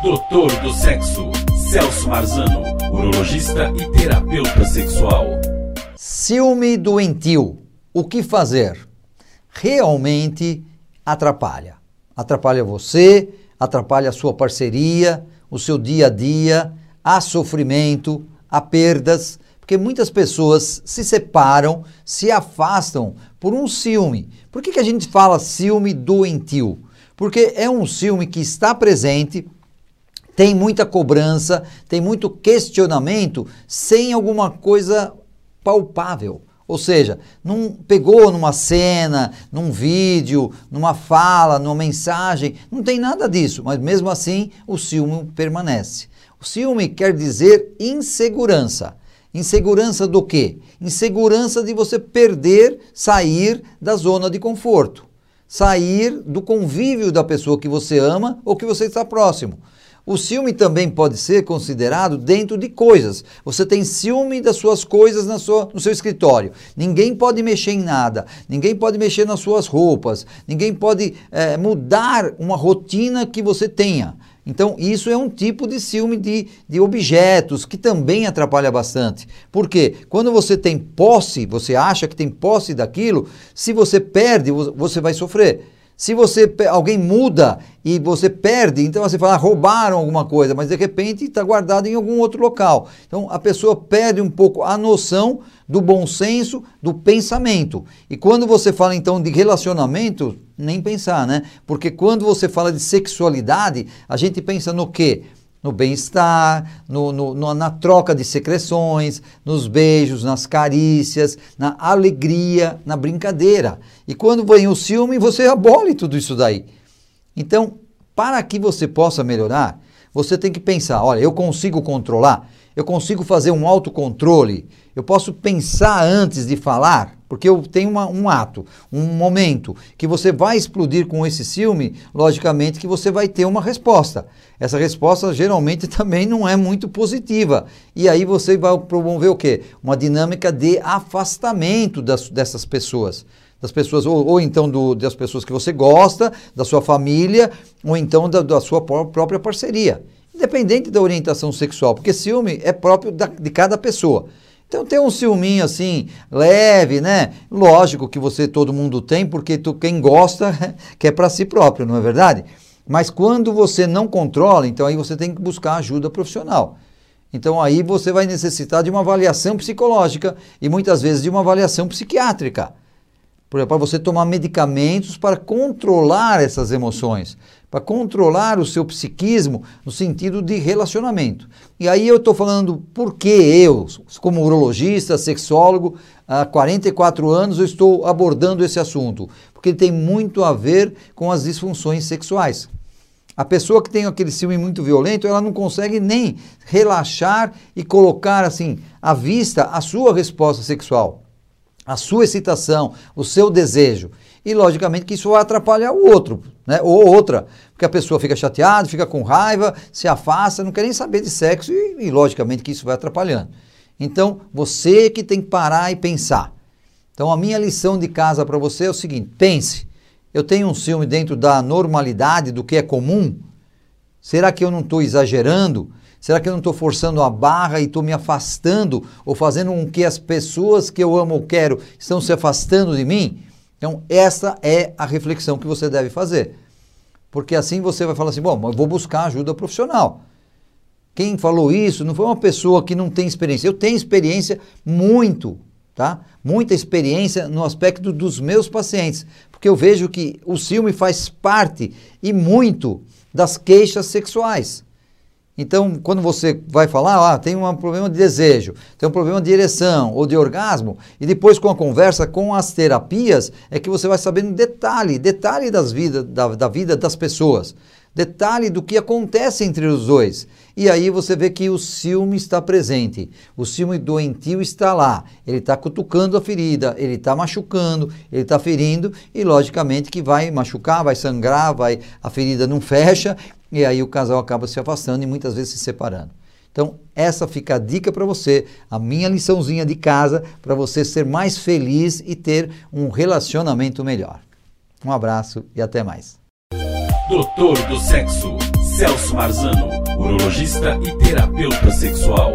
Doutor do Sexo, Celso Marzano, urologista e terapeuta sexual. Ciúme doentio. O que fazer? Realmente atrapalha. Atrapalha você, atrapalha a sua parceria, o seu dia a dia, há sofrimento, há perdas, porque muitas pessoas se separam, se afastam por um ciúme. Por que, que a gente fala ciúme doentio? Porque é um ciúme que está presente, tem muita cobrança, tem muito questionamento, sem alguma coisa palpável. Ou seja, não pegou numa cena, num vídeo, numa fala, numa mensagem, não tem nada disso, mas mesmo assim o ciúme permanece. O ciúme quer dizer insegurança. Insegurança do quê? Insegurança de você perder, sair da zona de conforto sair do convívio da pessoa que você ama ou que você está próximo. O ciúme também pode ser considerado dentro de coisas. Você tem ciúme das suas coisas na sua, no seu escritório. Ninguém pode mexer em nada. Ninguém pode mexer nas suas roupas. Ninguém pode é, mudar uma rotina que você tenha. Então, isso é um tipo de ciúme de, de objetos que também atrapalha bastante. Porque quando você tem posse, você acha que tem posse daquilo, se você perde, você vai sofrer. Se você alguém muda e você perde, então você fala, ah, roubaram alguma coisa, mas de repente está guardado em algum outro local. Então a pessoa perde um pouco a noção do bom senso, do pensamento. E quando você fala então de relacionamento, nem pensar, né? Porque quando você fala de sexualidade, a gente pensa no quê? No bem-estar, no, no, na troca de secreções, nos beijos, nas carícias, na alegria, na brincadeira. E quando vem o ciúme, você abole tudo isso daí. Então, para que você possa melhorar, você tem que pensar: olha, eu consigo controlar, eu consigo fazer um autocontrole, eu posso pensar antes de falar, porque eu tenho uma, um ato, um momento que você vai explodir com esse ciúme, logicamente que você vai ter uma resposta. Essa resposta geralmente também não é muito positiva. E aí você vai promover o quê? Uma dinâmica de afastamento das, dessas pessoas. Das pessoas, ou, ou então do, das pessoas que você gosta, da sua família, ou então da, da sua própria parceria. Independente da orientação sexual, porque ciúme é próprio da, de cada pessoa. Então tem um ciúminho assim, leve, né? Lógico que você, todo mundo tem, porque tu, quem gosta quer para si próprio, não é verdade? Mas quando você não controla, então aí você tem que buscar ajuda profissional. Então aí você vai necessitar de uma avaliação psicológica e muitas vezes de uma avaliação psiquiátrica. Para você tomar medicamentos para controlar essas emoções para controlar o seu psiquismo no sentido de relacionamento. E aí eu estou falando por que eu, como urologista, sexólogo, há 44 anos eu estou abordando esse assunto, porque ele tem muito a ver com as disfunções sexuais. A pessoa que tem aquele ciúme muito violento, ela não consegue nem relaxar e colocar assim à vista a sua resposta sexual, a sua excitação, o seu desejo. E logicamente que isso vai atrapalhar o outro, né? Ou outra, porque a pessoa fica chateada, fica com raiva, se afasta, não quer nem saber de sexo e, e logicamente que isso vai atrapalhando. Então, você que tem que parar e pensar. Então, a minha lição de casa para você é o seguinte: pense, eu tenho um ciúme dentro da normalidade, do que é comum? Será que eu não estou exagerando? Será que eu não estou forçando a barra e estou me afastando ou fazendo com que as pessoas que eu amo ou quero estão se afastando de mim? Então, essa é a reflexão que você deve fazer. Porque assim você vai falar assim: bom, eu vou buscar ajuda profissional. Quem falou isso não foi uma pessoa que não tem experiência. Eu tenho experiência muito, tá? Muita experiência no aspecto dos meus pacientes. Porque eu vejo que o ciúme faz parte e muito das queixas sexuais. Então, quando você vai falar, ah, tem um problema de desejo, tem um problema de ereção ou de orgasmo, e depois com a conversa com as terapias, é que você vai sabendo detalhe, detalhe das vida, da, da vida das pessoas, detalhe do que acontece entre os dois. E aí você vê que o ciúme está presente, o ciúme doentio está lá, ele está cutucando a ferida, ele está machucando, ele está ferindo, e logicamente que vai machucar, vai sangrar, vai, a ferida não fecha, e aí o casal acaba se afastando e muitas vezes se separando. Então, essa fica a dica para você, a minha liçãozinha de casa, para você ser mais feliz e ter um relacionamento melhor. Um abraço e até mais. Doutor do Sexo Celso Marzano, urologista e terapeuta sexual.